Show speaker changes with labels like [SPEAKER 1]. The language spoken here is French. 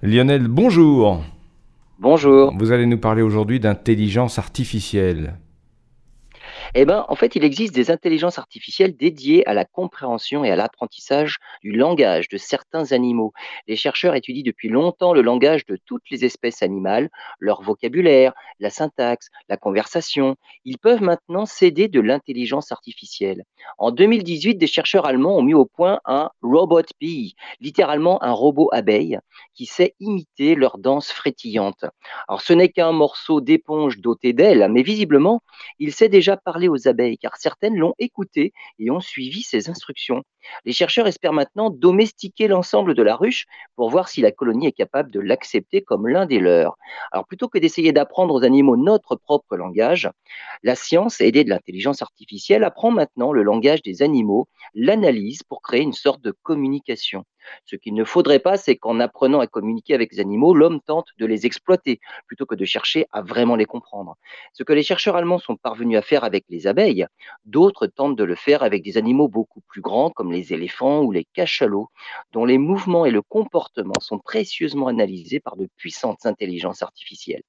[SPEAKER 1] Lionel, bonjour.
[SPEAKER 2] Bonjour.
[SPEAKER 1] Vous allez nous parler aujourd'hui d'intelligence artificielle.
[SPEAKER 2] Eh ben, en fait, il existe des intelligences artificielles dédiées à la compréhension et à l'apprentissage du langage de certains animaux. Les chercheurs étudient depuis longtemps le langage de toutes les espèces animales, leur vocabulaire, la syntaxe, la conversation. Ils peuvent maintenant s'aider de l'intelligence artificielle. En 2018, des chercheurs allemands ont mis au point un robot bee, littéralement un robot abeille, qui sait imiter leur danse frétillante. Alors, ce n'est qu'un morceau d'éponge doté d'ailes, mais visiblement, il sait déjà parler aux abeilles, car certaines l'ont écouté et ont suivi ses instructions. Les chercheurs espèrent maintenant domestiquer l'ensemble de la ruche pour voir si la colonie est capable de l'accepter comme l'un des leurs. Alors plutôt que d'essayer d'apprendre aux animaux notre propre langage, la science, aidée de l'intelligence artificielle, apprend maintenant le langage des animaux, l'analyse pour créer une sorte de communication. Ce qu'il ne faudrait pas, c'est qu'en apprenant à communiquer avec les animaux, l'homme tente de les exploiter plutôt que de chercher à vraiment les comprendre. Ce que les chercheurs allemands sont parvenus à faire avec les abeilles, d'autres tentent de le faire avec des animaux beaucoup plus grands les éléphants ou les cachalots, dont les mouvements et le comportement sont précieusement analysés par de puissantes intelligences artificielles.